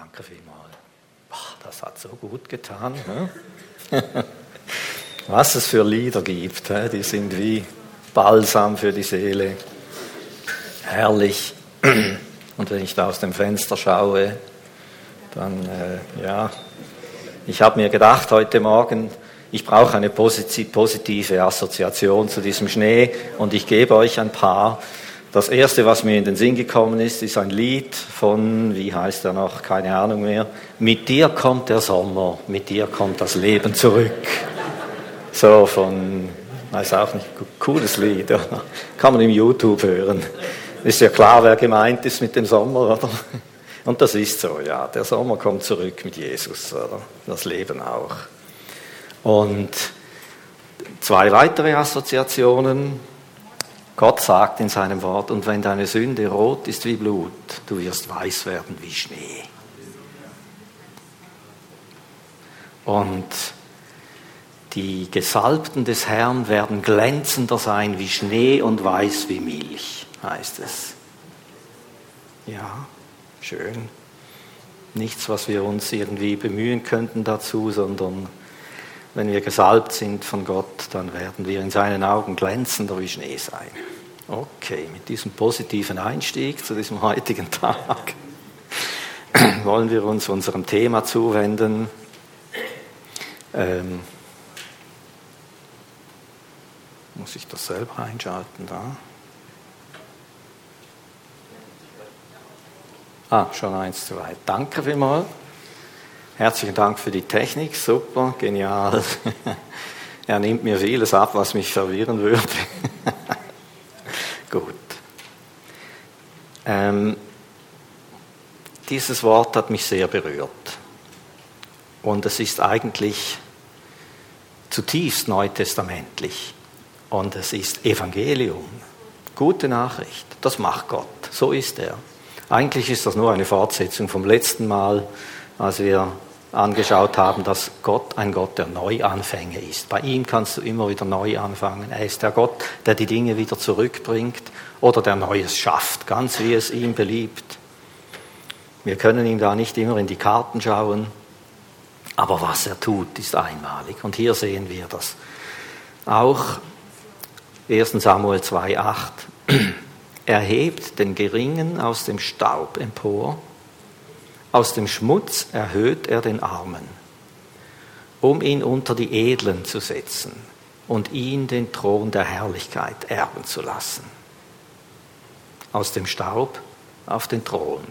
Danke vielmals. Das hat so gut getan. Was es für Lieder gibt, die sind wie Balsam für die Seele. Herrlich. Und wenn ich da aus dem Fenster schaue, dann, äh, ja, ich habe mir gedacht heute Morgen, ich brauche eine positive Assoziation zu diesem Schnee und ich gebe euch ein paar. Das erste, was mir in den Sinn gekommen ist, ist ein Lied von, wie heißt er noch, keine Ahnung mehr. Mit dir kommt der Sommer, mit dir kommt das Leben zurück. So von, weiß auch nicht, cooles Lied, kann man im YouTube hören. Ist ja klar, wer gemeint ist mit dem Sommer, oder? Und das ist so, ja. Der Sommer kommt zurück mit Jesus, oder? Das Leben auch. Und zwei weitere Assoziationen. Gott sagt in seinem Wort, und wenn deine Sünde rot ist wie Blut, du wirst weiß werden wie Schnee. Und die Gesalbten des Herrn werden glänzender sein wie Schnee und weiß wie Milch, heißt es. Ja, schön. Nichts, was wir uns irgendwie bemühen könnten dazu, sondern wenn wir gesalbt sind von Gott, dann werden wir in seinen Augen glänzender wie Schnee sein. Okay, mit diesem positiven Einstieg zu diesem heutigen Tag wollen wir uns unserem Thema zuwenden. Ähm, muss ich das selber einschalten da? Ah, schon eins zu weit. Danke vielmals. Herzlichen Dank für die Technik, super, genial. Er nimmt mir vieles ab, was mich verwirren würde. Gut. Ähm, dieses Wort hat mich sehr berührt. Und es ist eigentlich zutiefst neutestamentlich. Und es ist Evangelium. Gute Nachricht. Das macht Gott. So ist er. Eigentlich ist das nur eine Fortsetzung vom letzten Mal, als wir angeschaut haben, dass Gott ein Gott der Neuanfänge ist. Bei ihm kannst du immer wieder neu anfangen. Er ist der Gott, der die Dinge wieder zurückbringt oder der Neues schafft, ganz wie es ihm beliebt. Wir können ihm da nicht immer in die Karten schauen, aber was er tut, ist einmalig. Und hier sehen wir das. Auch 1 Samuel 2,8. Er hebt den Geringen aus dem Staub empor aus dem Schmutz erhöht er den Armen, um ihn unter die Edlen zu setzen und ihn den Thron der Herrlichkeit erben zu lassen. Aus dem Staub auf den Thron.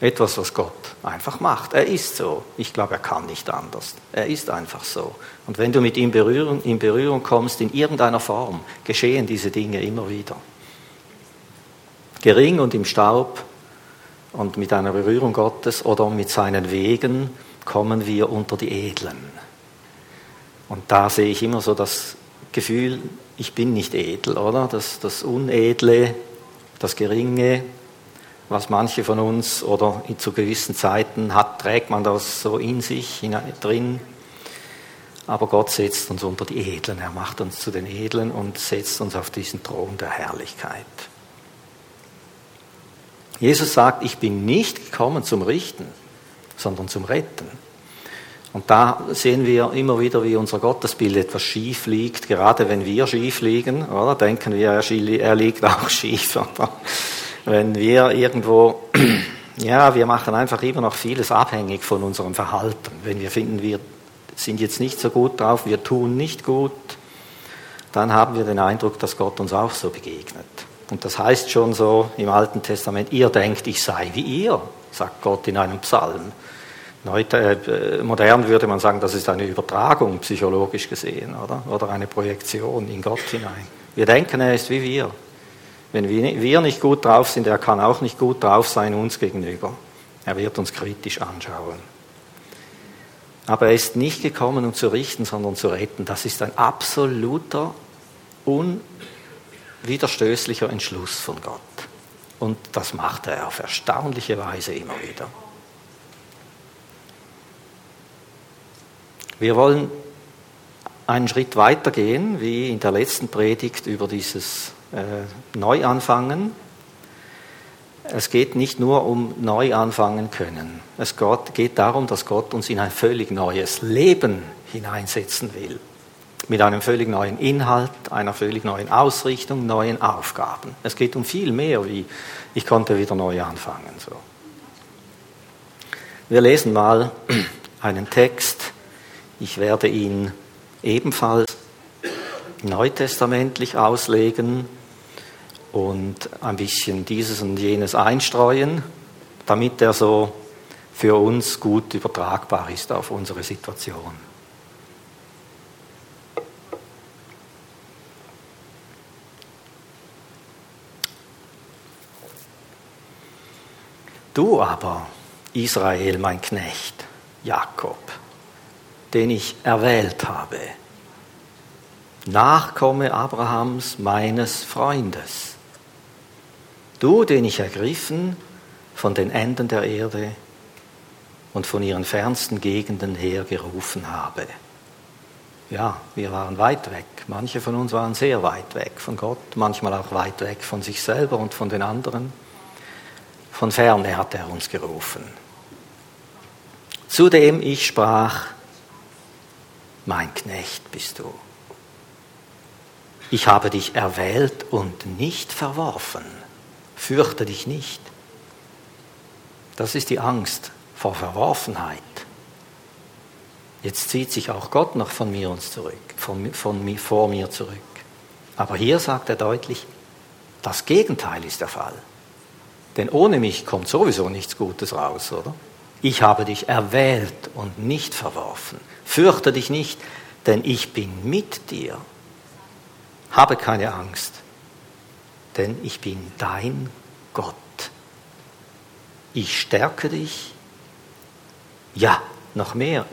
Etwas, was Gott einfach macht. Er ist so. Ich glaube, er kann nicht anders. Er ist einfach so. Und wenn du mit ihm in Berührung kommst, in irgendeiner Form, geschehen diese Dinge immer wieder. Gering und im Staub und mit einer Berührung Gottes oder mit seinen Wegen kommen wir unter die Edlen. Und da sehe ich immer so das Gefühl, ich bin nicht edel, oder? Das, das Unedle, das Geringe, was manche von uns oder zu gewissen Zeiten hat, trägt man das so in sich hinein, drin. Aber Gott setzt uns unter die Edlen. Er macht uns zu den Edlen und setzt uns auf diesen Thron der Herrlichkeit. Jesus sagt, ich bin nicht gekommen zum Richten, sondern zum Retten. Und da sehen wir immer wieder, wie unser Gottesbild etwas schief liegt, gerade wenn wir schief liegen, oder? Denken wir, er liegt auch schief, oder? Wenn wir irgendwo, ja, wir machen einfach immer noch vieles abhängig von unserem Verhalten. Wenn wir finden, wir sind jetzt nicht so gut drauf, wir tun nicht gut, dann haben wir den Eindruck, dass Gott uns auch so begegnet. Und das heißt schon so im Alten Testament, ihr denkt, ich sei wie ihr, sagt Gott in einem Psalm. Heute, äh, modern würde man sagen, das ist eine Übertragung psychologisch gesehen, oder? Oder eine Projektion in Gott hinein. Wir denken, er ist wie wir. Wenn wir nicht gut drauf sind, er kann auch nicht gut drauf sein uns gegenüber. Er wird uns kritisch anschauen. Aber er ist nicht gekommen, um zu richten, sondern zu retten. Das ist ein absoluter, un widerstößlicher Entschluss von Gott. Und das macht er auf erstaunliche Weise immer wieder. Wir wollen einen Schritt weiter gehen, wie in der letzten Predigt über dieses äh, Neuanfangen. es geht nicht nur um neu anfangen können. Es geht darum, dass Gott uns in ein völlig neues Leben hineinsetzen will. Mit einem völlig neuen Inhalt, einer völlig neuen Ausrichtung, neuen Aufgaben. Es geht um viel mehr, wie ich konnte wieder neu anfangen. So. Wir lesen mal einen Text. Ich werde ihn ebenfalls neutestamentlich auslegen und ein bisschen dieses und jenes einstreuen, damit er so für uns gut übertragbar ist auf unsere Situation. Du aber, Israel, mein Knecht, Jakob, den ich erwählt habe, Nachkomme Abrahams, meines Freundes, Du, den ich ergriffen von den Enden der Erde und von ihren fernsten Gegenden her gerufen habe. Ja, wir waren weit weg. Manche von uns waren sehr weit weg von Gott, manchmal auch weit weg von sich selber und von den anderen. Von ferne hat er uns gerufen. Zudem ich sprach, mein Knecht bist du. Ich habe dich erwählt und nicht verworfen fürchte dich nicht. Das ist die Angst vor Verworfenheit. Jetzt zieht sich auch Gott noch von mir uns zurück, von, von, vor mir zurück. Aber hier sagt er deutlich, das Gegenteil ist der Fall. Denn ohne mich kommt sowieso nichts Gutes raus, oder? Ich habe dich erwählt und nicht verworfen. Fürchte dich nicht, denn ich bin mit dir. Habe keine Angst, denn ich bin dein Gott. Ich stärke dich. Ja, noch mehr.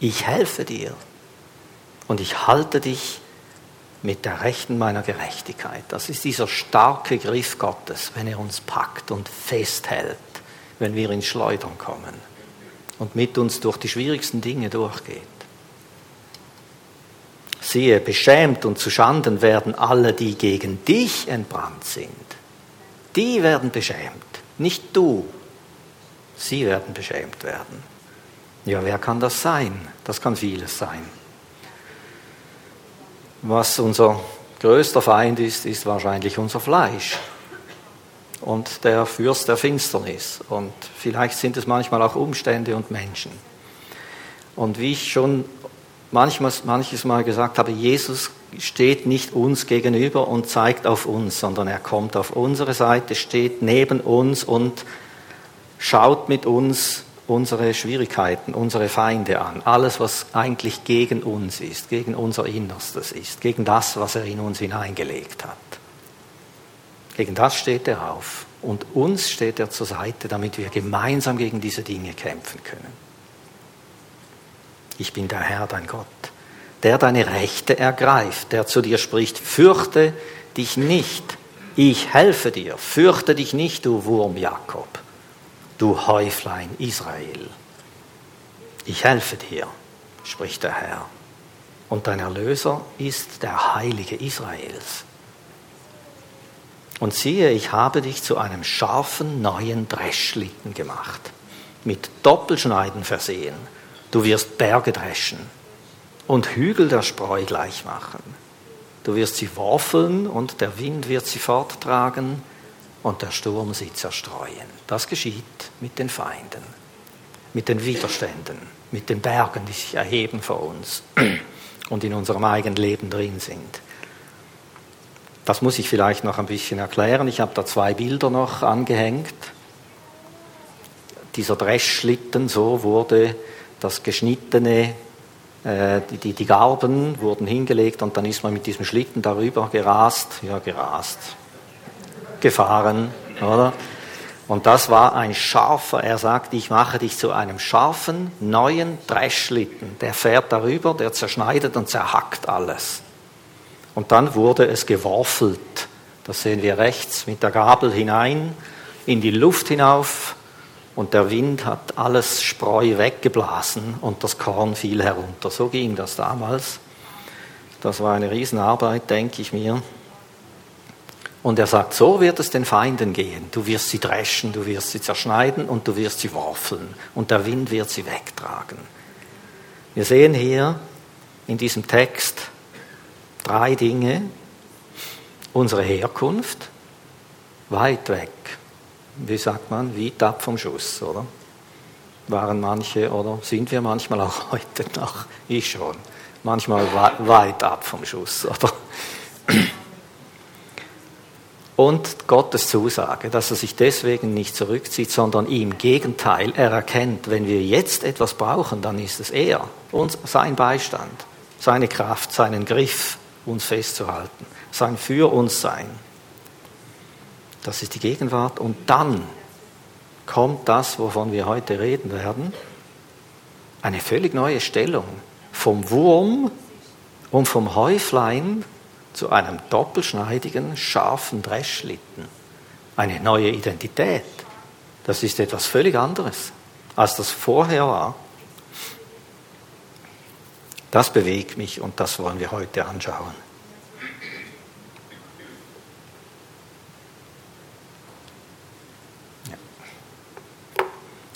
Ich helfe dir und ich halte dich mit der Rechten meiner Gerechtigkeit. Das ist dieser starke Griff Gottes, wenn er uns packt und festhält, wenn wir ins Schleudern kommen und mit uns durch die schwierigsten Dinge durchgeht. Siehe, beschämt und zu Schanden werden alle, die gegen dich entbrannt sind. Die werden beschämt, nicht du. Sie werden beschämt werden. Ja, wer kann das sein? Das kann vieles sein. Was unser größter Feind ist, ist wahrscheinlich unser Fleisch und der Fürst der Finsternis. Und vielleicht sind es manchmal auch Umstände und Menschen. Und wie ich schon manchmal, manches Mal gesagt habe, Jesus steht nicht uns gegenüber und zeigt auf uns, sondern er kommt auf unsere Seite, steht neben uns und schaut mit uns unsere Schwierigkeiten, unsere Feinde an. Alles, was eigentlich gegen uns ist, gegen unser Innerstes ist, gegen das, was er in uns hineingelegt hat. Gegen das steht er auf. Und uns steht er zur Seite, damit wir gemeinsam gegen diese Dinge kämpfen können ich bin der Herr, dein Gott, der deine Rechte ergreift, der zu dir spricht, fürchte dich nicht, ich helfe dir, fürchte dich nicht, du Wurm Jakob, du Häuflein Israel. Ich helfe dir, spricht der Herr, und dein Erlöser ist der Heilige Israels. Und siehe, ich habe dich zu einem scharfen neuen Dreschlitten gemacht, mit Doppelschneiden versehen Du wirst Berge dreschen und Hügel der Spreu gleich machen. Du wirst sie worfeln und der Wind wird sie forttragen und der Sturm sie zerstreuen. Das geschieht mit den Feinden, mit den Widerständen, mit den Bergen, die sich erheben vor uns und in unserem eigenen Leben drin sind. Das muss ich vielleicht noch ein bisschen erklären. Ich habe da zwei Bilder noch angehängt. Dieser Dreschschlitten, so wurde das geschnittene, äh, die, die Garben wurden hingelegt und dann ist man mit diesem Schlitten darüber gerast, ja gerast, gefahren, oder? Und das war ein scharfer, er sagt, ich mache dich zu einem scharfen, neuen Dreschschlitten. Der fährt darüber, der zerschneidet und zerhackt alles. Und dann wurde es geworfelt. Das sehen wir rechts mit der Gabel hinein, in die Luft hinauf, und der Wind hat alles Spreu weggeblasen und das Korn fiel herunter. So ging das damals. Das war eine Riesenarbeit, denke ich mir. Und er sagt, so wird es den Feinden gehen. Du wirst sie dreschen, du wirst sie zerschneiden und du wirst sie worfeln. Und der Wind wird sie wegtragen. Wir sehen hier in diesem Text drei Dinge. Unsere Herkunft, weit weg. Wie sagt man, weit ab vom Schuss, oder? Waren manche oder sind wir manchmal auch heute noch, ich schon, manchmal weit ab vom Schuss, oder? Und Gottes Zusage, dass er sich deswegen nicht zurückzieht, sondern im Gegenteil, er erkennt, wenn wir jetzt etwas brauchen, dann ist es er, uns, sein Beistand, seine Kraft, seinen Griff, uns festzuhalten, sein Für uns Sein. Das ist die Gegenwart. Und dann kommt das, wovon wir heute reden werden, eine völlig neue Stellung. Vom Wurm und vom Häuflein zu einem doppelschneidigen, scharfen Dreschlitten. Eine neue Identität. Das ist etwas völlig anderes, als das vorher war. Das bewegt mich und das wollen wir heute anschauen.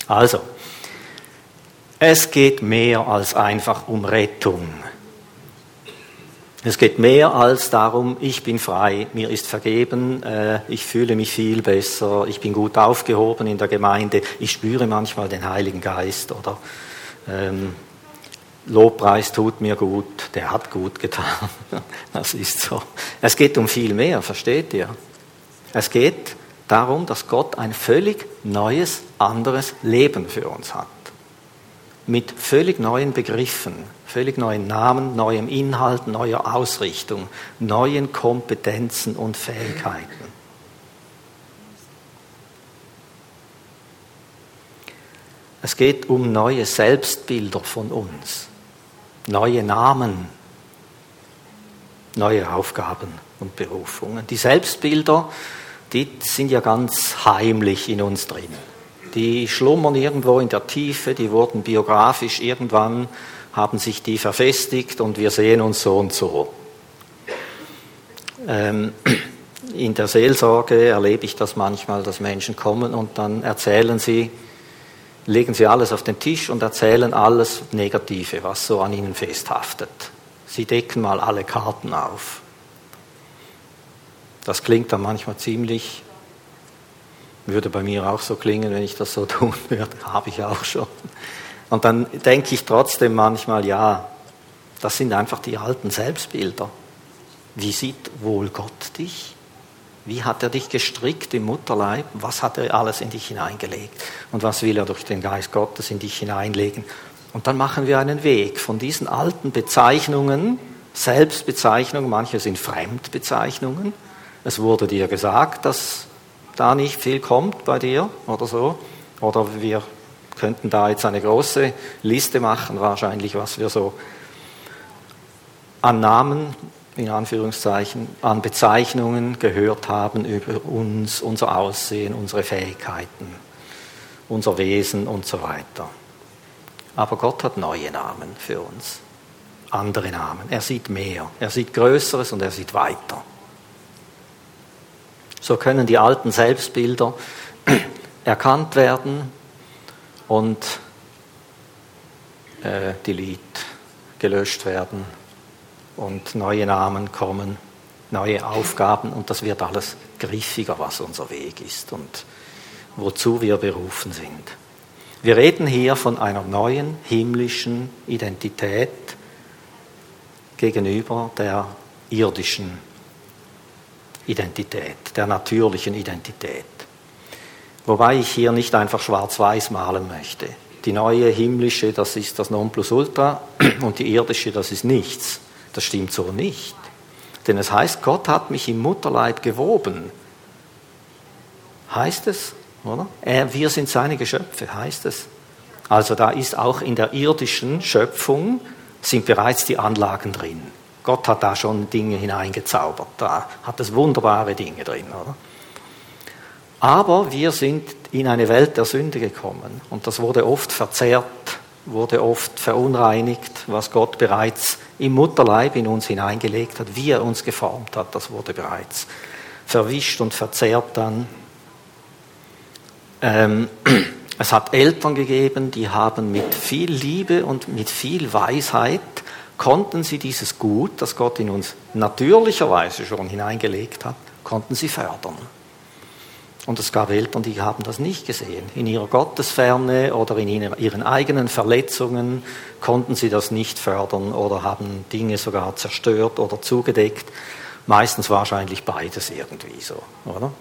Also, es geht mehr als einfach um Rettung. Es geht mehr als darum, ich bin frei, mir ist vergeben, äh, ich fühle mich viel besser, ich bin gut aufgehoben in der Gemeinde, ich spüre manchmal den Heiligen Geist oder ähm, Lobpreis tut mir gut, der hat gut getan. Das ist so. Es geht um viel mehr, versteht ihr? Es geht darum, dass Gott ein völlig neues, anderes Leben für uns hat. Mit völlig neuen Begriffen, völlig neuen Namen, neuem Inhalt, neuer Ausrichtung, neuen Kompetenzen und Fähigkeiten. Es geht um neue Selbstbilder von uns, neue Namen, neue Aufgaben und Berufungen. Die Selbstbilder, die sind ja ganz heimlich in uns drin. Die schlummern irgendwo in der Tiefe, die wurden biografisch irgendwann, haben sich die verfestigt und wir sehen uns so und so. Ähm, in der Seelsorge erlebe ich das manchmal, dass Menschen kommen und dann erzählen sie, legen sie alles auf den Tisch und erzählen alles Negative, was so an ihnen festhaftet. Sie decken mal alle Karten auf. Das klingt dann manchmal ziemlich, würde bei mir auch so klingen, wenn ich das so tun würde, habe ich auch schon. Und dann denke ich trotzdem manchmal, ja, das sind einfach die alten Selbstbilder. Wie sieht wohl Gott dich? Wie hat er dich gestrickt im Mutterleib? Was hat er alles in dich hineingelegt? Und was will er durch den Geist Gottes in dich hineinlegen? Und dann machen wir einen Weg von diesen alten Bezeichnungen, Selbstbezeichnungen, manche sind Fremdbezeichnungen, es wurde dir gesagt, dass da nicht viel kommt bei dir oder so. Oder wir könnten da jetzt eine große Liste machen, wahrscheinlich, was wir so an Namen, in Anführungszeichen, an Bezeichnungen gehört haben über uns, unser Aussehen, unsere Fähigkeiten, unser Wesen und so weiter. Aber Gott hat neue Namen für uns, andere Namen. Er sieht mehr, er sieht Größeres und er sieht weiter. So können die alten Selbstbilder erkannt werden und äh, delete, gelöscht werden und neue Namen kommen, neue Aufgaben und das wird alles griffiger, was unser Weg ist und wozu wir berufen sind. Wir reden hier von einer neuen himmlischen Identität gegenüber der irdischen Identität, der natürlichen Identität. Wobei ich hier nicht einfach schwarz-weiß malen möchte. Die neue himmlische, das ist das Nonplusultra und die irdische, das ist nichts. Das stimmt so nicht. Denn es heißt, Gott hat mich im Mutterleib gewoben. Heißt es, oder? Er, wir sind seine Geschöpfe, heißt es. Also da ist auch in der irdischen Schöpfung sind bereits die Anlagen drin. Gott hat da schon Dinge hineingezaubert. Da hat es wunderbare Dinge drin. Oder? Aber wir sind in eine Welt der Sünde gekommen und das wurde oft verzerrt, wurde oft verunreinigt, was Gott bereits im Mutterleib in uns hineingelegt hat, wie er uns geformt hat, das wurde bereits verwischt und verzerrt dann. Ähm, es hat Eltern gegeben, die haben mit viel Liebe und mit viel Weisheit konnten sie dieses Gut, das Gott in uns natürlicherweise schon hineingelegt hat, konnten sie fördern. Und es gab Eltern, die haben das nicht gesehen. In ihrer Gottesferne oder in ihren eigenen Verletzungen konnten sie das nicht fördern oder haben Dinge sogar zerstört oder zugedeckt. Meistens wahrscheinlich beides irgendwie so, oder?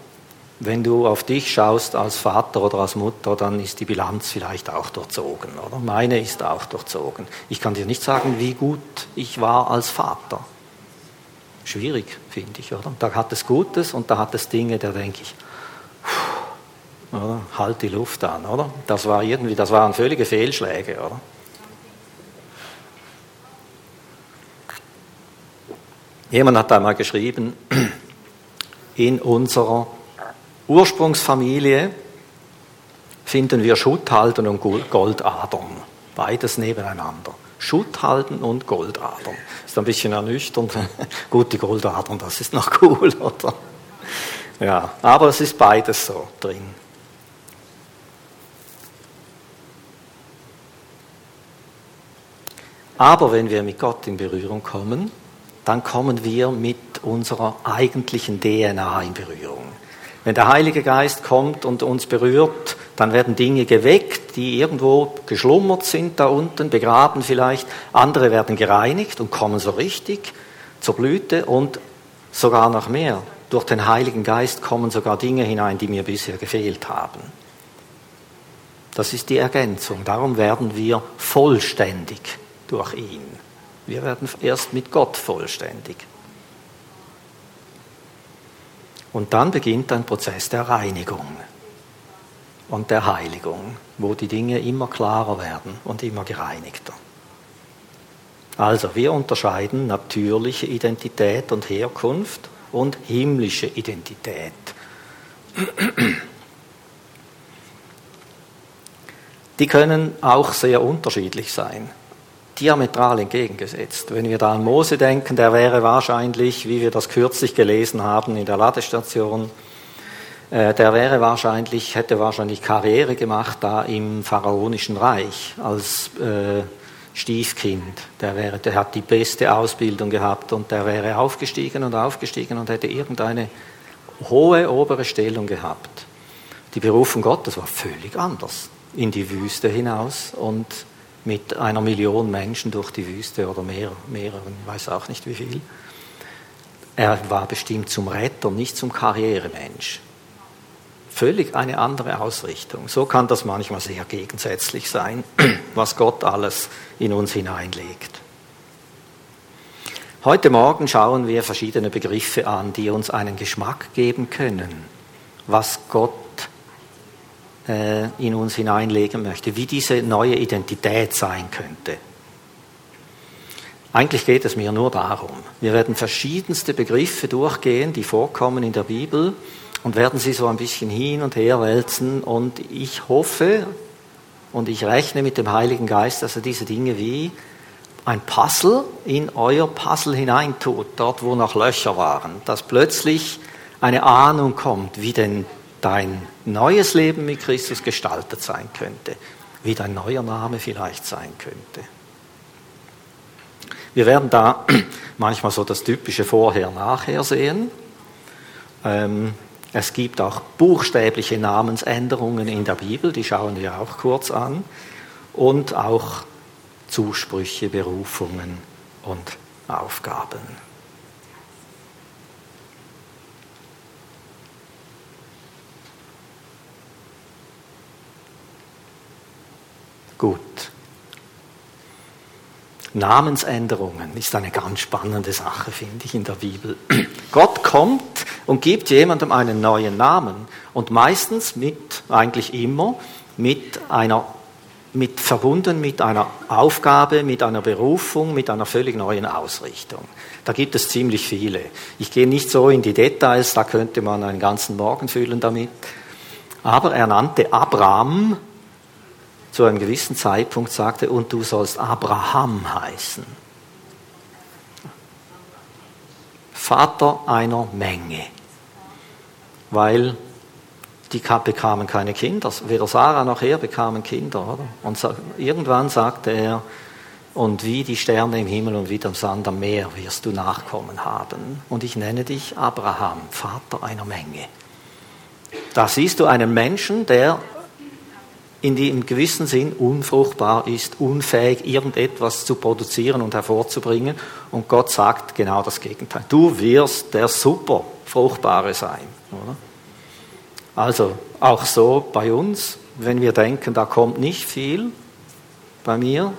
Wenn du auf dich schaust als Vater oder als Mutter, dann ist die Bilanz vielleicht auch durchzogen, oder? Meine ist auch durchzogen. Ich kann dir nicht sagen, wie gut ich war als Vater. Schwierig, finde ich, oder? Da hat es Gutes und da hat es Dinge, da denke ich, oder? Halt die Luft an, oder? Das war irgendwie, das waren völlige Fehlschläge, oder? Jemand hat einmal geschrieben, in unserer Ursprungsfamilie finden wir Schutthalten und Goldadern. Beides nebeneinander. Schutthalten und Goldadern. Ist ein bisschen ernüchternd. Gut, die Goldadern, das ist noch cool, oder? Ja, aber es ist beides so drin. Aber wenn wir mit Gott in Berührung kommen, dann kommen wir mit unserer eigentlichen DNA in Berührung. Wenn der Heilige Geist kommt und uns berührt, dann werden Dinge geweckt, die irgendwo geschlummert sind da unten, begraben vielleicht. Andere werden gereinigt und kommen so richtig zur Blüte und sogar noch mehr. Durch den Heiligen Geist kommen sogar Dinge hinein, die mir bisher gefehlt haben. Das ist die Ergänzung. Darum werden wir vollständig durch ihn. Wir werden erst mit Gott vollständig. Und dann beginnt ein Prozess der Reinigung und der Heiligung, wo die Dinge immer klarer werden und immer gereinigter. Also wir unterscheiden natürliche Identität und Herkunft und himmlische Identität. Die können auch sehr unterschiedlich sein diametral entgegengesetzt. Wenn wir da an Mose denken, der wäre wahrscheinlich, wie wir das kürzlich gelesen haben in der Ladestation, äh, der wäre wahrscheinlich, hätte wahrscheinlich Karriere gemacht da im pharaonischen Reich als äh, Stiefkind. Der, wäre, der hat die beste Ausbildung gehabt und der wäre aufgestiegen und aufgestiegen und hätte irgendeine hohe obere Stellung gehabt. Die Berufung Gottes war völlig anders. In die Wüste hinaus und mit einer Million Menschen durch die Wüste oder mehr, mehreren, weiß auch nicht wie viel. Er war bestimmt zum Retter, nicht zum Karrieremensch. Völlig eine andere Ausrichtung. So kann das manchmal sehr gegensätzlich sein, was Gott alles in uns hineinlegt. Heute Morgen schauen wir verschiedene Begriffe an, die uns einen Geschmack geben können, was Gott in uns hineinlegen möchte, wie diese neue Identität sein könnte. Eigentlich geht es mir nur darum. Wir werden verschiedenste Begriffe durchgehen, die vorkommen in der Bibel und werden sie so ein bisschen hin und her wälzen. Und ich hoffe und ich rechne mit dem Heiligen Geist, dass er diese Dinge wie ein Puzzle in euer Puzzle hineintut, dort wo noch Löcher waren, dass plötzlich eine Ahnung kommt, wie denn dein neues Leben mit Christus gestaltet sein könnte, wie dein neuer Name vielleicht sein könnte. Wir werden da manchmal so das typische Vorher-Nachher sehen. Ähm, es gibt auch buchstäbliche Namensänderungen in der Bibel, die schauen wir auch kurz an. Und auch Zusprüche, Berufungen und Aufgaben. Gut. Namensänderungen ist eine ganz spannende Sache, finde ich, in der Bibel. Gott kommt und gibt jemandem einen neuen Namen und meistens mit, eigentlich immer, mit einer, mit, verbunden mit einer Aufgabe, mit einer Berufung, mit einer völlig neuen Ausrichtung. Da gibt es ziemlich viele. Ich gehe nicht so in die Details, da könnte man einen ganzen Morgen füllen damit. Aber er nannte Abraham zu einem gewissen Zeitpunkt sagte, und du sollst Abraham heißen. Vater einer Menge. weil die bekamen keine Kinder. Weder Sarah noch er bekamen Kinder. Oder? Und irgendwann sagte er, und wie die Sterne im Himmel und wie der Sand am Meer wirst du Nachkommen haben. Und ich nenne dich Abraham, Vater einer Menge. Da siehst du einen Menschen, der in dem gewissen Sinn unfruchtbar ist, unfähig, irgendetwas zu produzieren und hervorzubringen. Und Gott sagt genau das Gegenteil. Du wirst der super Fruchtbare sein. Oder? Also auch so bei uns, wenn wir denken, da kommt nicht viel bei mir,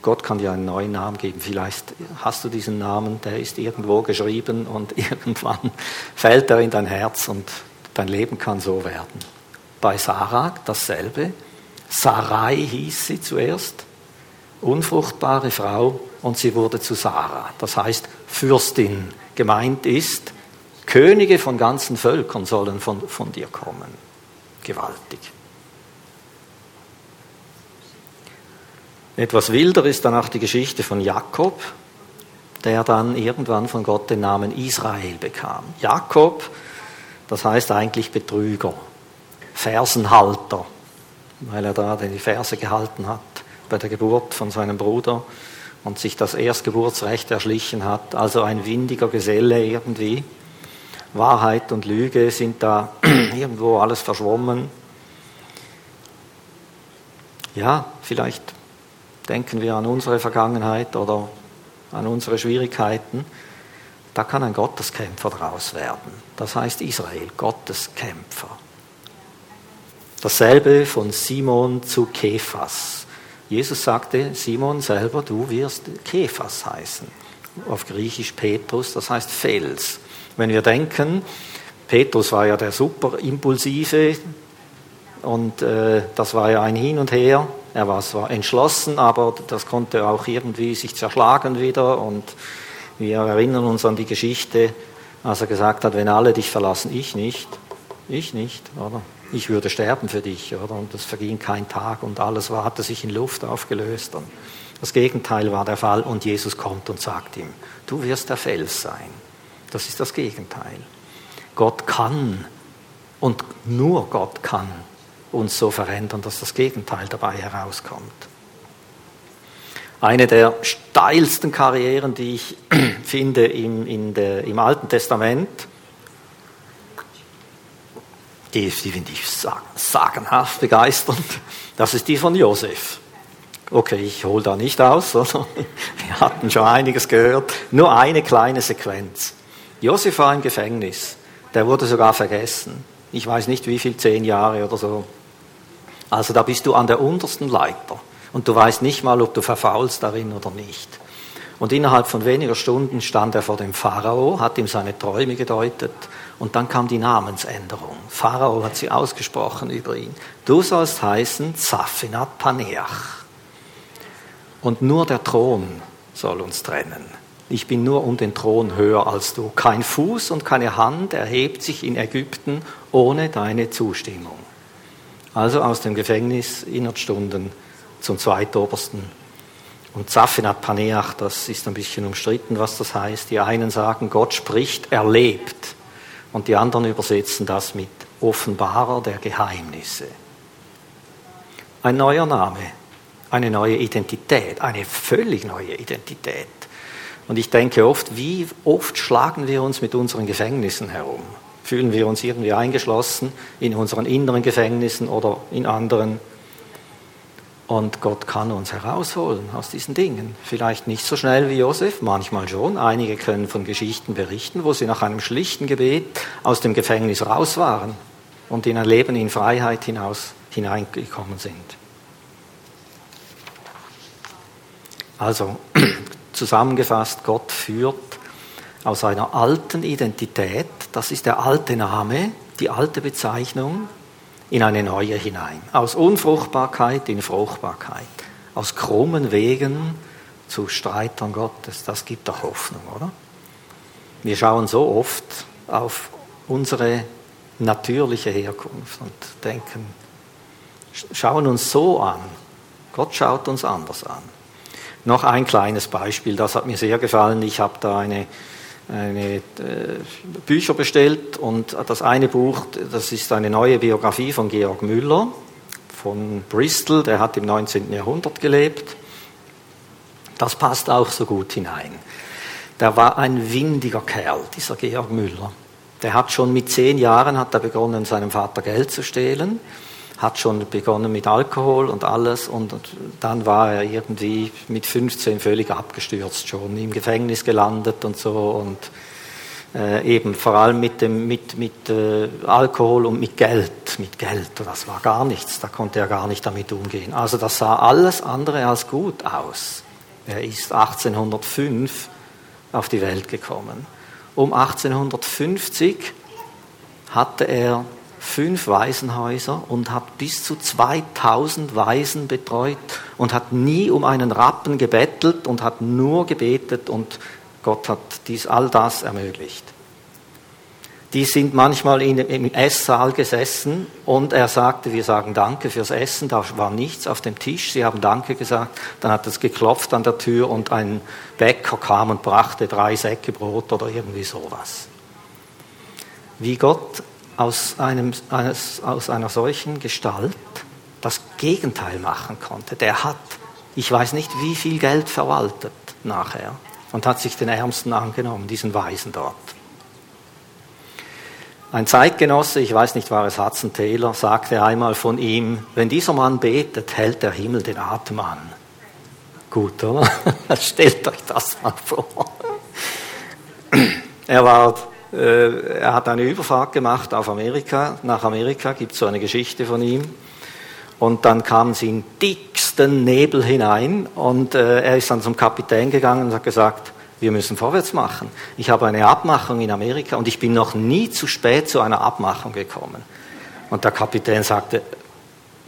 Gott kann dir einen neuen Namen geben. Vielleicht hast du diesen Namen, der ist irgendwo geschrieben und irgendwann fällt er in dein Herz und dein Leben kann so werden. Bei Sarah dasselbe. Sarai hieß sie zuerst, unfruchtbare Frau, und sie wurde zu Sarah. Das heißt Fürstin. Gemeint ist, Könige von ganzen Völkern sollen von, von dir kommen. Gewaltig. Etwas wilder ist dann auch die Geschichte von Jakob, der dann irgendwann von Gott den Namen Israel bekam. Jakob, das heißt eigentlich Betrüger, Fersenhalter, weil er da die Verse gehalten hat bei der Geburt von seinem Bruder und sich das Erstgeburtsrecht erschlichen hat, also ein windiger Geselle irgendwie. Wahrheit und Lüge sind da irgendwo alles verschwommen. Ja, vielleicht denken wir an unsere Vergangenheit oder an unsere Schwierigkeiten. Da kann ein Gotteskämpfer daraus werden. Das heißt Israel, Gotteskämpfer. Dasselbe von Simon zu Kephas. Jesus sagte, Simon selber, du wirst Kephas heißen. Auf Griechisch Petrus, das heißt Fels. Wenn wir denken, Petrus war ja der super impulsive und äh, das war ja ein Hin und Her. Er war zwar entschlossen, aber das konnte auch irgendwie sich zerschlagen wieder und wir erinnern uns an die Geschichte, als er gesagt hat, wenn alle dich verlassen, ich nicht, ich nicht, oder? Ich würde sterben für dich, oder? Und es verging kein Tag und alles war, hatte sich in Luft aufgelöst. Und das Gegenteil war der Fall und Jesus kommt und sagt ihm, du wirst der Fels sein. Das ist das Gegenteil. Gott kann und nur Gott kann uns so verändern, dass das Gegenteil dabei herauskommt. Eine der steilsten Karrieren, die ich finde im, der, im Alten Testament, die, die finde ich sagenhaft begeisternd, das ist die von Josef. Okay, ich hole da nicht aus, oder? wir hatten schon einiges gehört. Nur eine kleine Sequenz. Josef war im Gefängnis. Der wurde sogar vergessen. Ich weiß nicht wie viel, zehn Jahre oder so. Also da bist du an der untersten Leiter. Und du weißt nicht mal, ob du verfaulst darin oder nicht. Und innerhalb von weniger Stunden stand er vor dem Pharao, hat ihm seine Träume gedeutet und dann kam die Namensänderung. Pharao hat sie ausgesprochen über ihn. Du sollst heißen Zaphinat Paneach. Und nur der Thron soll uns trennen. Ich bin nur um den Thron höher als du. Kein Fuß und keine Hand erhebt sich in Ägypten ohne deine Zustimmung. Also aus dem Gefängnis innerhalb Stunden zum Zweitobersten. Und Zaphinat Paneach, das ist ein bisschen umstritten, was das heißt. Die einen sagen, Gott spricht, er lebt. Und die anderen übersetzen das mit Offenbarer der Geheimnisse. Ein neuer Name, eine neue Identität, eine völlig neue Identität. Und ich denke oft, wie oft schlagen wir uns mit unseren Gefängnissen herum? Fühlen wir uns irgendwie eingeschlossen in unseren inneren Gefängnissen oder in anderen? Und Gott kann uns herausholen aus diesen Dingen. Vielleicht nicht so schnell wie Josef, manchmal schon. Einige können von Geschichten berichten, wo sie nach einem schlichten Gebet aus dem Gefängnis raus waren und in ein Leben in Freiheit hinaus hineingekommen sind. Also zusammengefasst, Gott führt aus einer alten Identität, das ist der alte Name, die alte Bezeichnung, in eine neue hinein. Aus Unfruchtbarkeit in Fruchtbarkeit. Aus krummen Wegen zu Streitern Gottes. Das gibt doch Hoffnung, oder? Wir schauen so oft auf unsere natürliche Herkunft und denken, schauen uns so an. Gott schaut uns anders an. Noch ein kleines Beispiel, das hat mir sehr gefallen. Ich habe da eine eine äh, Bücher bestellt und das eine Buch, das ist eine neue Biografie von Georg Müller von Bristol, der hat im 19. Jahrhundert gelebt. Das passt auch so gut hinein. Der war ein windiger Kerl, dieser Georg Müller. Der hat schon mit zehn Jahren hat er begonnen, seinem Vater Geld zu stehlen, hat schon begonnen mit Alkohol und alles und dann war er irgendwie mit 15 völlig abgestürzt schon, im Gefängnis gelandet und so und äh, eben vor allem mit, dem, mit, mit äh, Alkohol und mit Geld. Mit Geld, das war gar nichts, da konnte er gar nicht damit umgehen. Also das sah alles andere als gut aus. Er ist 1805 auf die Welt gekommen. Um 1850 hatte er fünf Waisenhäuser und hat bis zu 2000 Waisen betreut und hat nie um einen Rappen gebettelt und hat nur gebetet und Gott hat dies, all das ermöglicht. Die sind manchmal in, im Esssaal gesessen und er sagte, wir sagen Danke fürs Essen, da war nichts auf dem Tisch, sie haben Danke gesagt, dann hat es geklopft an der Tür und ein Bäcker kam und brachte drei Säcke Brot oder irgendwie sowas. Wie Gott aus, einem, aus einer solchen Gestalt das Gegenteil machen konnte. Der hat, ich weiß nicht, wie viel Geld verwaltet nachher und hat sich den Ärmsten angenommen, diesen Weisen dort. Ein Zeitgenosse, ich weiß nicht, war es Hudson Taylor, sagte einmal von ihm, wenn dieser Mann betet, hält der Himmel den Atem an. Gut, oder? Stellt euch das mal vor. Er, war, er hat eine Überfahrt gemacht auf Amerika, nach Amerika, gibt es so eine Geschichte von ihm. Und dann kamen sie in dicksten Nebel hinein und äh, er ist dann zum Kapitän gegangen und hat gesagt, wir müssen vorwärts machen. Ich habe eine Abmachung in Amerika und ich bin noch nie zu spät zu einer Abmachung gekommen. Und der Kapitän sagte,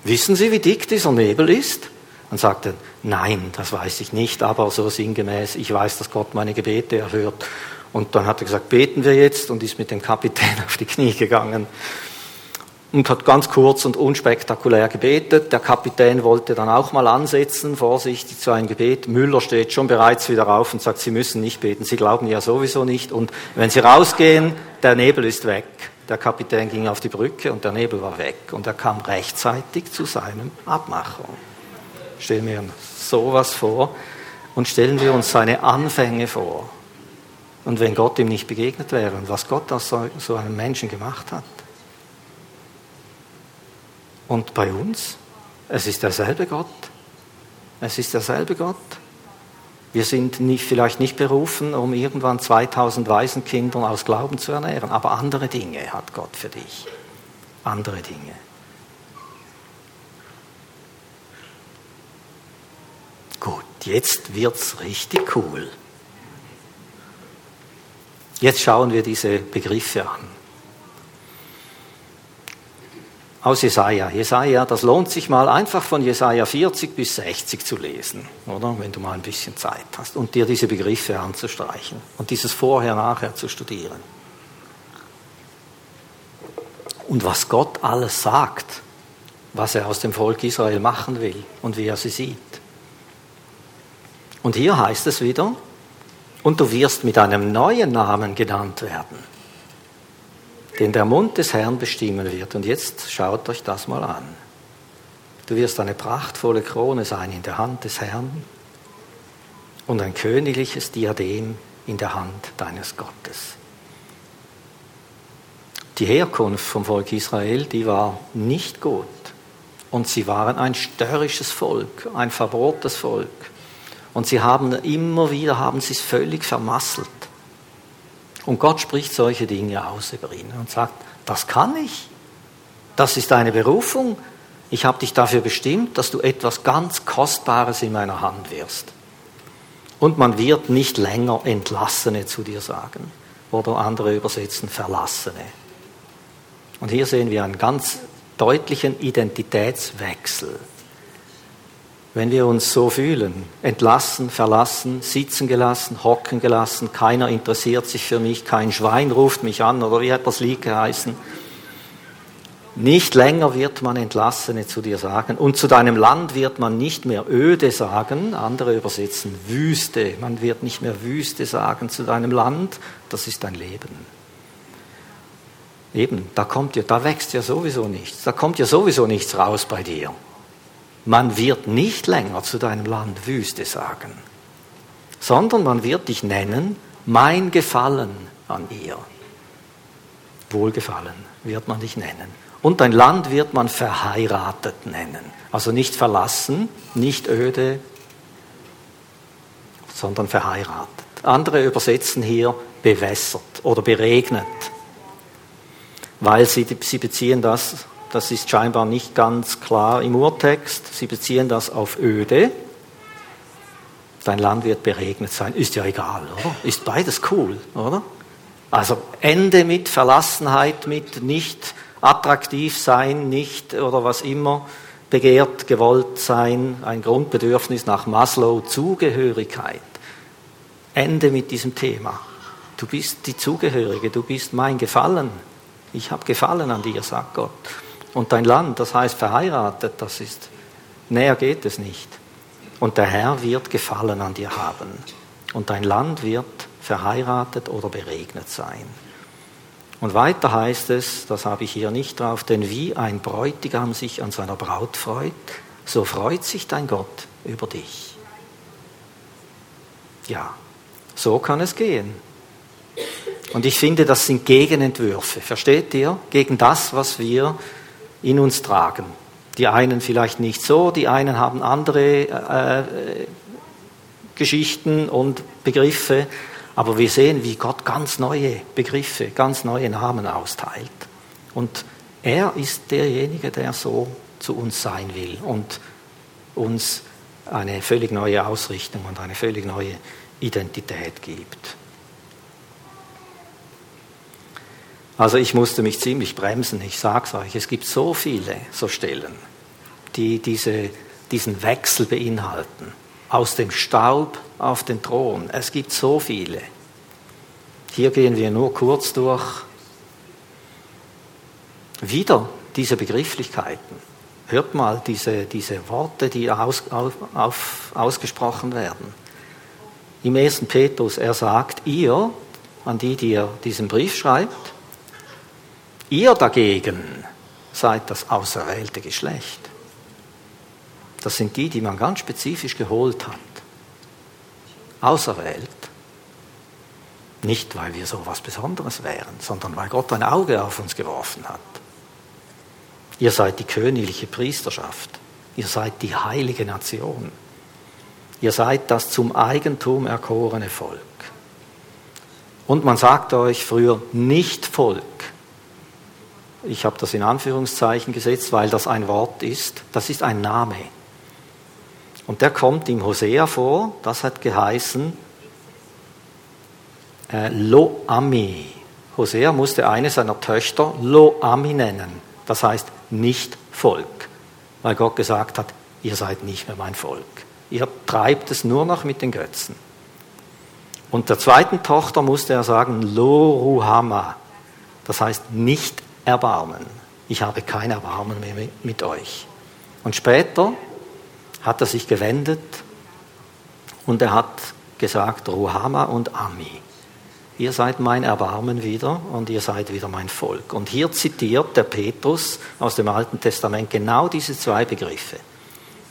wissen Sie, wie dick dieser Nebel ist? Und sagte, nein, das weiß ich nicht, aber so sinngemäß, ich weiß, dass Gott meine Gebete erhört. Und dann hat er gesagt, beten wir jetzt und ist mit dem Kapitän auf die Knie gegangen und hat ganz kurz und unspektakulär gebetet. Der Kapitän wollte dann auch mal ansetzen, vorsichtig zu einem Gebet. Müller steht schon bereits wieder auf und sagt, Sie müssen nicht beten, Sie glauben ja sowieso nicht. Und wenn Sie rausgehen, der Nebel ist weg. Der Kapitän ging auf die Brücke und der Nebel war weg. Und er kam rechtzeitig zu seinem Abmachung. Stellen wir uns sowas vor und stellen wir uns seine Anfänge vor. Und wenn Gott ihm nicht begegnet wäre und was Gott aus so einem Menschen gemacht hat. Und bei uns, es ist derselbe Gott. Es ist derselbe Gott. Wir sind nicht, vielleicht nicht berufen, um irgendwann 2000 Waisenkinder aus Glauben zu ernähren, aber andere Dinge hat Gott für dich. Andere Dinge. Gut, jetzt wird's richtig cool. Jetzt schauen wir diese Begriffe an aus Jesaja. Jesaja, das lohnt sich mal einfach von Jesaja 40 bis 60 zu lesen, oder? Wenn du mal ein bisschen Zeit hast und dir diese Begriffe anzustreichen und dieses Vorher-Nachher zu studieren. Und was Gott alles sagt, was er aus dem Volk Israel machen will und wie er sie sieht. Und hier heißt es wieder, und du wirst mit einem neuen Namen genannt werden den der Mund des Herrn bestimmen wird. Und jetzt schaut euch das mal an. Du wirst eine prachtvolle Krone sein in der Hand des Herrn und ein königliches Diadem in der Hand deines Gottes. Die Herkunft vom Volk Israel, die war nicht gut. Und sie waren ein störrisches Volk, ein verbohrtes Volk. Und sie haben immer wieder, haben sie es völlig vermasselt. Und Gott spricht solche Dinge aus über ihn und sagt, das kann ich. Das ist deine Berufung. Ich habe dich dafür bestimmt, dass du etwas ganz Kostbares in meiner Hand wirst. Und man wird nicht länger Entlassene zu dir sagen. Oder andere übersetzen Verlassene. Und hier sehen wir einen ganz deutlichen Identitätswechsel wenn wir uns so fühlen, entlassen, verlassen, sitzen gelassen, hocken gelassen, keiner interessiert sich für mich, kein Schwein ruft mich an oder wie hat das Lied geheißen? Nicht länger wird man Entlassene zu dir sagen und zu deinem Land wird man nicht mehr öde sagen, andere übersetzen Wüste, man wird nicht mehr Wüste sagen zu deinem Land, das ist dein Leben. Eben, da kommt ja, da wächst ja sowieso nichts, da kommt ja sowieso nichts raus bei dir. Man wird nicht länger zu deinem Land Wüste sagen, sondern man wird dich nennen, mein Gefallen an ihr. Wohlgefallen wird man dich nennen. Und dein Land wird man verheiratet nennen. Also nicht verlassen, nicht öde, sondern verheiratet. Andere übersetzen hier bewässert oder beregnet, weil sie, sie beziehen das, das ist scheinbar nicht ganz klar im Urtext, sie beziehen das auf öde. Dein Land wird beregnet sein, ist ja egal, oder? Ist beides cool, oder? Also Ende mit Verlassenheit, mit nicht attraktiv sein, nicht oder was immer, begehrt, gewollt sein, ein Grundbedürfnis nach Maslow, Zugehörigkeit. Ende mit diesem Thema. Du bist die Zugehörige, du bist mein Gefallen. Ich habe Gefallen an dir, sagt Gott. Und dein Land, das heißt verheiratet, das ist, näher geht es nicht. Und der Herr wird Gefallen an dir haben. Und dein Land wird verheiratet oder beregnet sein. Und weiter heißt es, das habe ich hier nicht drauf, denn wie ein Bräutigam sich an seiner Braut freut, so freut sich dein Gott über dich. Ja, so kann es gehen. Und ich finde, das sind Gegenentwürfe, versteht ihr? Gegen das, was wir in uns tragen. Die einen vielleicht nicht so, die einen haben andere äh, Geschichten und Begriffe, aber wir sehen, wie Gott ganz neue Begriffe, ganz neue Namen austeilt. Und er ist derjenige, der so zu uns sein will und uns eine völlig neue Ausrichtung und eine völlig neue Identität gibt. Also ich musste mich ziemlich bremsen, ich sage es euch, es gibt so viele so Stellen, die diese, diesen Wechsel beinhalten aus dem Staub auf den Thron. Es gibt so viele. Hier gehen wir nur kurz durch. Wieder diese Begrifflichkeiten. Hört mal diese, diese Worte, die aus, auf, auf, ausgesprochen werden. Im 1. Petrus, er sagt, ihr, an die, die er diesen Brief schreibt, ihr dagegen seid das auserwählte Geschlecht. Das sind die, die man ganz spezifisch geholt hat. Auserwählt. Nicht, weil wir so was Besonderes wären, sondern weil Gott ein Auge auf uns geworfen hat. Ihr seid die königliche Priesterschaft. Ihr seid die heilige Nation. Ihr seid das zum Eigentum erkorene Volk. Und man sagt euch früher nicht Volk. Ich habe das in Anführungszeichen gesetzt, weil das ein Wort ist. Das ist ein Name. Und der kommt im Hosea vor, das hat geheißen äh, Lo-Ami. Hosea musste eine seiner Töchter Lo-Ami nennen, das heißt nicht Volk, weil Gott gesagt hat, ihr seid nicht mehr mein Volk. Ihr treibt es nur noch mit den Götzen. Und der zweiten Tochter musste er sagen Lo-Ruhama, das heißt nicht Erbarmen. Ich habe kein Erbarmen mehr mit euch. Und später hat er sich gewendet und er hat gesagt, Ruhama und Ami, ihr seid mein Erbarmen wieder und ihr seid wieder mein Volk. Und hier zitiert der Petrus aus dem Alten Testament genau diese zwei Begriffe.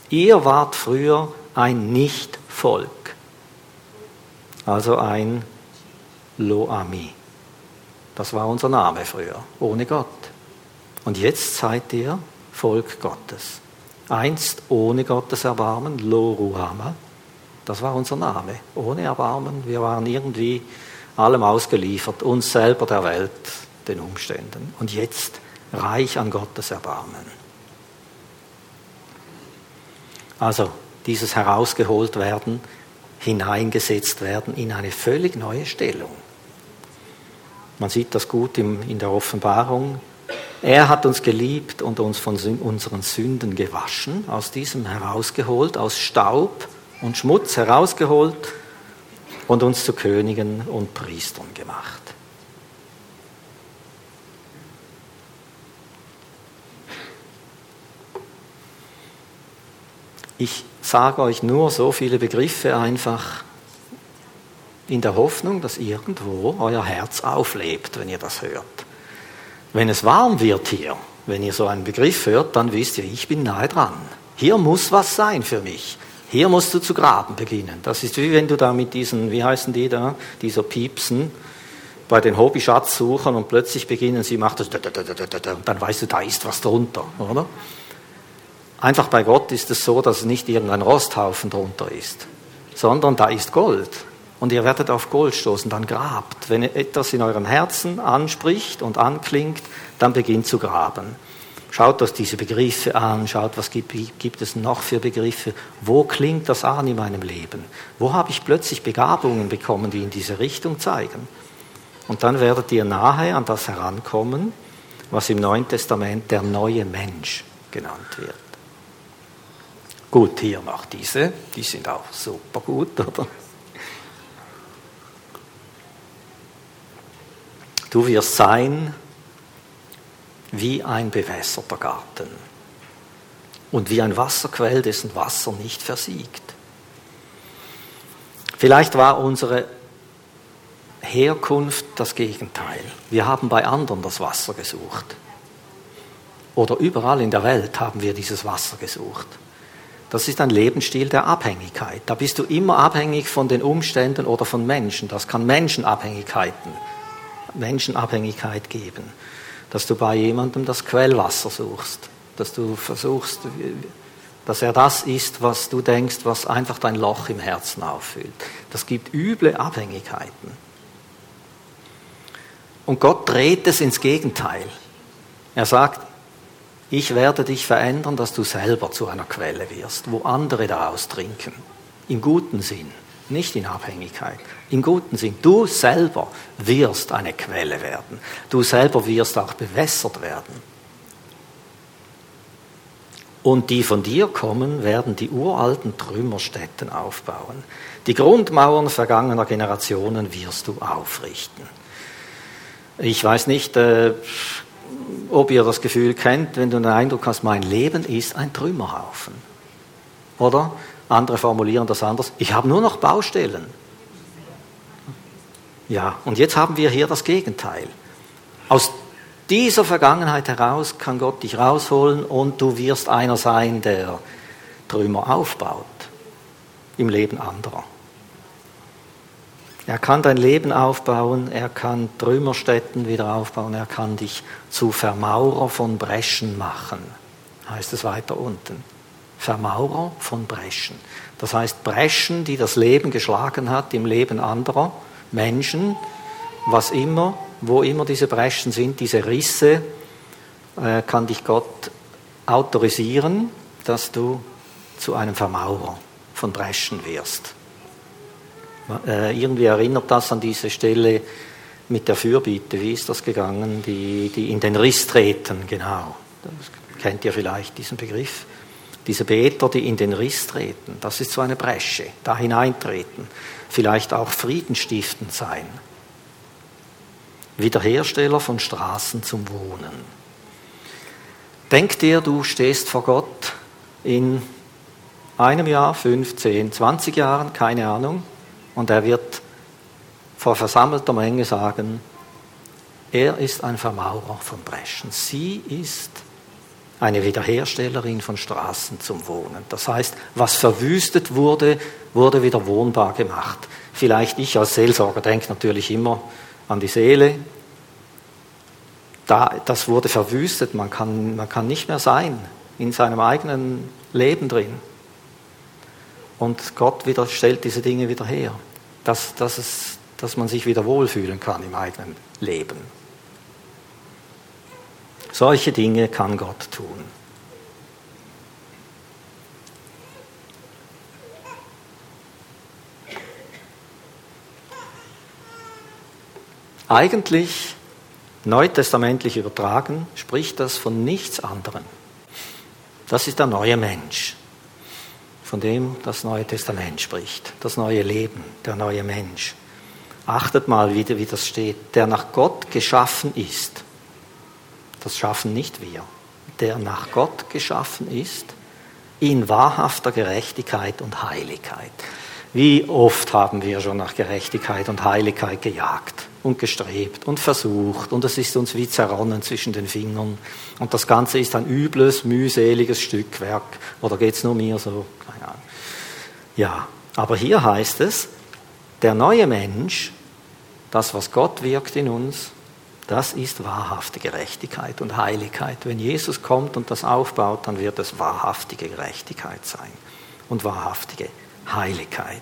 Ihr wart früher ein Nicht-Volk, also ein Loami. Das war unser Name früher, ohne Gott. Und jetzt seid ihr Volk Gottes. Einst ohne Gottes Erbarmen, Lo Ruhama, das war unser Name. Ohne Erbarmen, wir waren irgendwie allem ausgeliefert, uns selber der Welt, den Umständen. Und jetzt reich an Gottes Erbarmen. Also dieses herausgeholt werden, hineingesetzt werden in eine völlig neue Stellung. Man sieht das gut in der Offenbarung. Er hat uns geliebt und uns von unseren Sünden gewaschen, aus diesem herausgeholt, aus Staub und Schmutz herausgeholt und uns zu Königen und Priestern gemacht. Ich sage euch nur so viele Begriffe einfach, in der Hoffnung, dass irgendwo euer Herz auflebt, wenn ihr das hört. Wenn es warm wird hier, wenn ihr so einen Begriff hört, dann wisst ihr, ich bin nahe dran. Hier muss was sein für mich. Hier musst du zu graben beginnen. Das ist wie wenn du da mit diesen, wie heißen die da, dieser Piepsen, bei den Hobby-Schatzsuchern und plötzlich beginnen sie, macht das, und dann weißt du, da ist was drunter, oder? Einfach bei Gott ist es so, dass nicht irgendein Rosthaufen drunter ist, sondern da ist Gold. Und ihr werdet auf Gold stoßen, dann grabt. Wenn etwas in eurem Herzen anspricht und anklingt, dann beginnt zu graben. Schaut euch diese Begriffe an, schaut, was gibt, gibt es noch für Begriffe, wo klingt das an in meinem Leben, wo habe ich plötzlich Begabungen bekommen, die in diese Richtung zeigen. Und dann werdet ihr nahe an das herankommen, was im Neuen Testament der neue Mensch genannt wird. Gut, hier noch diese, die sind auch super gut, oder? Du wirst sein wie ein bewässerter Garten und wie ein Wasserquell, dessen Wasser nicht versiegt. Vielleicht war unsere Herkunft das Gegenteil. Wir haben bei anderen das Wasser gesucht. Oder überall in der Welt haben wir dieses Wasser gesucht. Das ist ein Lebensstil der Abhängigkeit. Da bist du immer abhängig von den Umständen oder von Menschen. Das kann Menschenabhängigkeiten, Menschenabhängigkeit geben. Dass du bei jemandem das Quellwasser suchst. Dass du versuchst, dass er das ist, was du denkst, was einfach dein Loch im Herzen auffüllt. Das gibt üble Abhängigkeiten. Und Gott dreht es ins Gegenteil. Er sagt, ich werde dich verändern, dass du selber zu einer Quelle wirst, wo andere daraus trinken. Im guten Sinn, nicht in Abhängigkeit. Im guten Sinn. Du selber wirst eine Quelle werden. Du selber wirst auch bewässert werden. Und die von dir kommen, werden die uralten Trümmerstätten aufbauen. Die Grundmauern vergangener Generationen wirst du aufrichten. Ich weiß nicht, äh, ob ihr das Gefühl kennt, wenn du den Eindruck hast, mein Leben ist ein Trümmerhaufen. Oder? Andere formulieren das anders. Ich habe nur noch Baustellen. Ja, und jetzt haben wir hier das Gegenteil. Aus dieser Vergangenheit heraus kann Gott dich rausholen und du wirst einer sein, der Trümmer aufbaut im Leben anderer. Er kann dein Leben aufbauen, er kann Trümmerstätten wieder aufbauen, er kann dich zu Vermaurer von Breschen machen, heißt es weiter unten. Vermaurer von Breschen. Das heißt Breschen, die das Leben geschlagen hat im Leben anderer Menschen, was immer, wo immer diese Breschen sind, diese Risse, äh, kann dich Gott autorisieren, dass du zu einem Vermaurer von Breschen wirst. Äh, irgendwie erinnert das an diese Stelle mit der Fürbitte. Wie ist das gegangen? Die, die in den Riss treten, genau. Das kennt ihr vielleicht diesen Begriff. Diese Beter, die in den Riss treten, das ist so eine Bresche, da hineintreten. Vielleicht auch friedenstiftend sein. Wiederhersteller von Straßen zum Wohnen. Denk dir, du stehst vor Gott in einem Jahr, fünf, zehn, zwanzig Jahren, keine Ahnung, und er wird vor versammelter Menge sagen, er ist ein Vermaurer von Breschen. Sie ist eine Wiederherstellerin von Straßen zum Wohnen. Das heißt, was verwüstet wurde, wurde wieder wohnbar gemacht. Vielleicht ich als Seelsorger denke natürlich immer an die Seele. Da, das wurde verwüstet, man kann, man kann nicht mehr sein in seinem eigenen Leben drin. Und Gott wieder, stellt diese Dinge wieder her, dass, dass, es, dass man sich wieder wohlfühlen kann im eigenen Leben. Solche Dinge kann Gott tun. Eigentlich, neutestamentlich übertragen, spricht das von nichts anderem. Das ist der neue Mensch von dem das Neue Testament spricht. Das neue Leben, der neue Mensch. Achtet mal wieder, wie das steht. Der nach Gott geschaffen ist. Das schaffen nicht wir. Der nach Gott geschaffen ist, in wahrhafter Gerechtigkeit und Heiligkeit. Wie oft haben wir schon nach Gerechtigkeit und Heiligkeit gejagt und gestrebt und versucht und es ist uns wie zerronnen zwischen den Fingern und das Ganze ist ein übles, mühseliges Stückwerk oder geht es nur mir so? Keine Ahnung. Ja, aber hier heißt es, der neue Mensch, das, was Gott wirkt in uns, das ist wahrhafte Gerechtigkeit und Heiligkeit. Wenn Jesus kommt und das aufbaut, dann wird es wahrhaftige Gerechtigkeit sein und wahrhaftige Heiligkeit.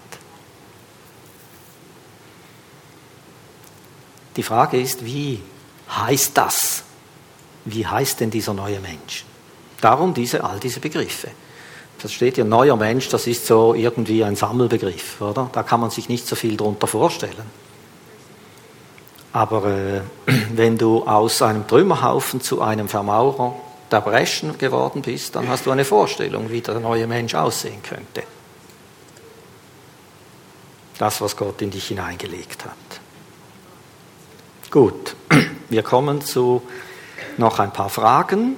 Die Frage ist, wie heißt das? Wie heißt denn dieser neue Mensch? Darum diese, all diese Begriffe. Das steht hier, neuer Mensch, das ist so irgendwie ein Sammelbegriff, oder? Da kann man sich nicht so viel darunter vorstellen. Aber äh, wenn du aus einem Trümmerhaufen zu einem Vermaurer der Breschen geworden bist, dann hast du eine Vorstellung, wie der neue Mensch aussehen könnte. Das, was Gott in dich hineingelegt hat. Gut, wir kommen zu noch ein paar Fragen,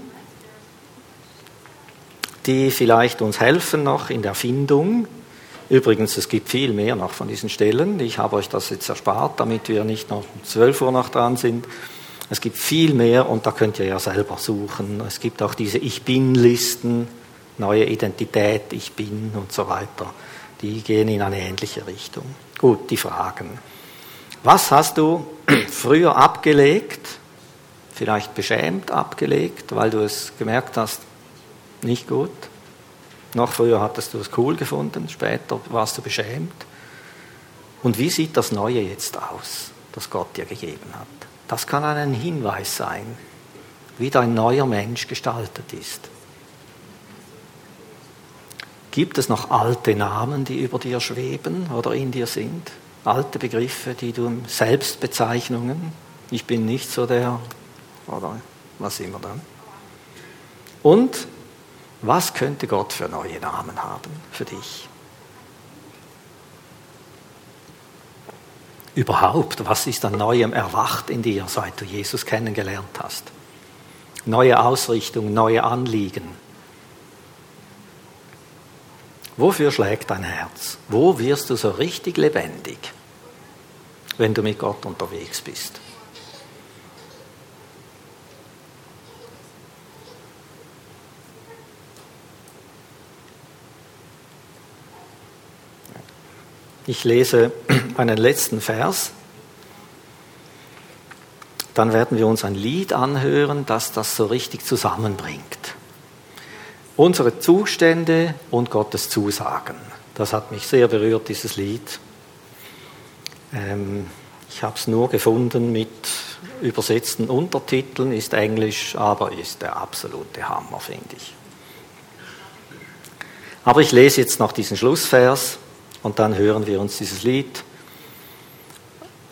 die vielleicht uns helfen noch in der Findung. Übrigens, es gibt viel mehr noch von diesen Stellen. Ich habe euch das jetzt erspart, damit wir nicht noch um 12 Uhr noch dran sind. Es gibt viel mehr und da könnt ihr ja selber suchen. Es gibt auch diese Ich bin-Listen, neue Identität, Ich bin und so weiter. Die gehen in eine ähnliche Richtung. Gut, die Fragen. Was hast du früher abgelegt, vielleicht beschämt abgelegt, weil du es gemerkt hast, nicht gut? Noch früher hattest du es cool gefunden, später warst du beschämt. Und wie sieht das Neue jetzt aus, das Gott dir gegeben hat? Das kann ein Hinweis sein, wie dein neuer Mensch gestaltet ist. Gibt es noch alte Namen, die über dir schweben oder in dir sind? Alte Begriffe, die du Selbstbezeichnungen, ich bin nicht so der, oder was immer dann. Und was könnte Gott für neue Namen haben für dich? Überhaupt, was ist an Neuem erwacht in dir, seit du Jesus kennengelernt hast? Neue Ausrichtung, neue Anliegen. Wofür schlägt dein Herz? Wo wirst du so richtig lebendig, wenn du mit Gott unterwegs bist? Ich lese einen letzten Vers. Dann werden wir uns ein Lied anhören, das das so richtig zusammenbringt. Unsere Zustände und Gottes Zusagen. Das hat mich sehr berührt, dieses Lied. Ähm, ich habe es nur gefunden mit übersetzten Untertiteln, ist Englisch, aber ist der absolute Hammer, finde ich. Aber ich lese jetzt noch diesen Schlussvers. Und dann hören wir uns dieses Lied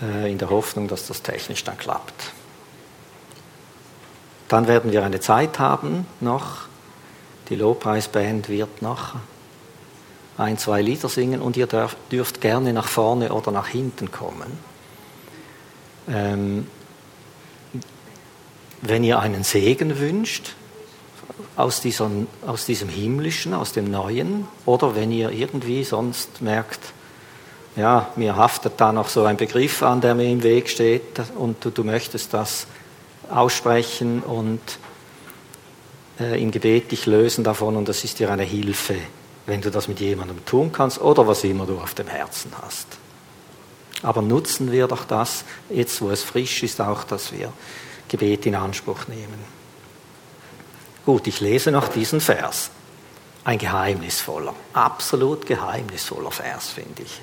äh, in der Hoffnung, dass das technisch dann klappt. Dann werden wir eine Zeit haben noch. Die Lobpreisband wird noch ein, zwei Lieder singen und ihr dürft, gerne nach vorne oder nach hinten kommen. Ähm, wenn ihr einen Segen wünscht, aus, dieser, aus diesem Himmlischen, aus dem Neuen, oder wenn ihr irgendwie sonst merkt, ja, mir haftet da noch so ein Begriff an, der mir im Weg steht und du, du möchtest das aussprechen und äh, im Gebet dich lösen davon und das ist dir eine Hilfe, wenn du das mit jemandem tun kannst oder was immer du auf dem Herzen hast. Aber nutzen wir doch das, jetzt wo es frisch ist, auch, dass wir Gebet in Anspruch nehmen. Gut, ich lese noch diesen Vers. Ein geheimnisvoller, absolut geheimnisvoller Vers, finde ich.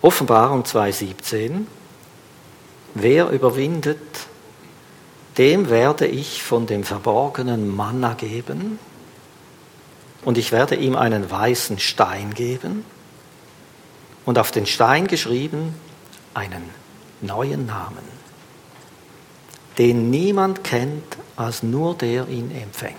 Offenbarung 2.17. Wer überwindet, dem werde ich von dem verborgenen Manna geben und ich werde ihm einen weißen Stein geben und auf den Stein geschrieben einen neuen Namen den niemand kennt als nur der ihn empfängt.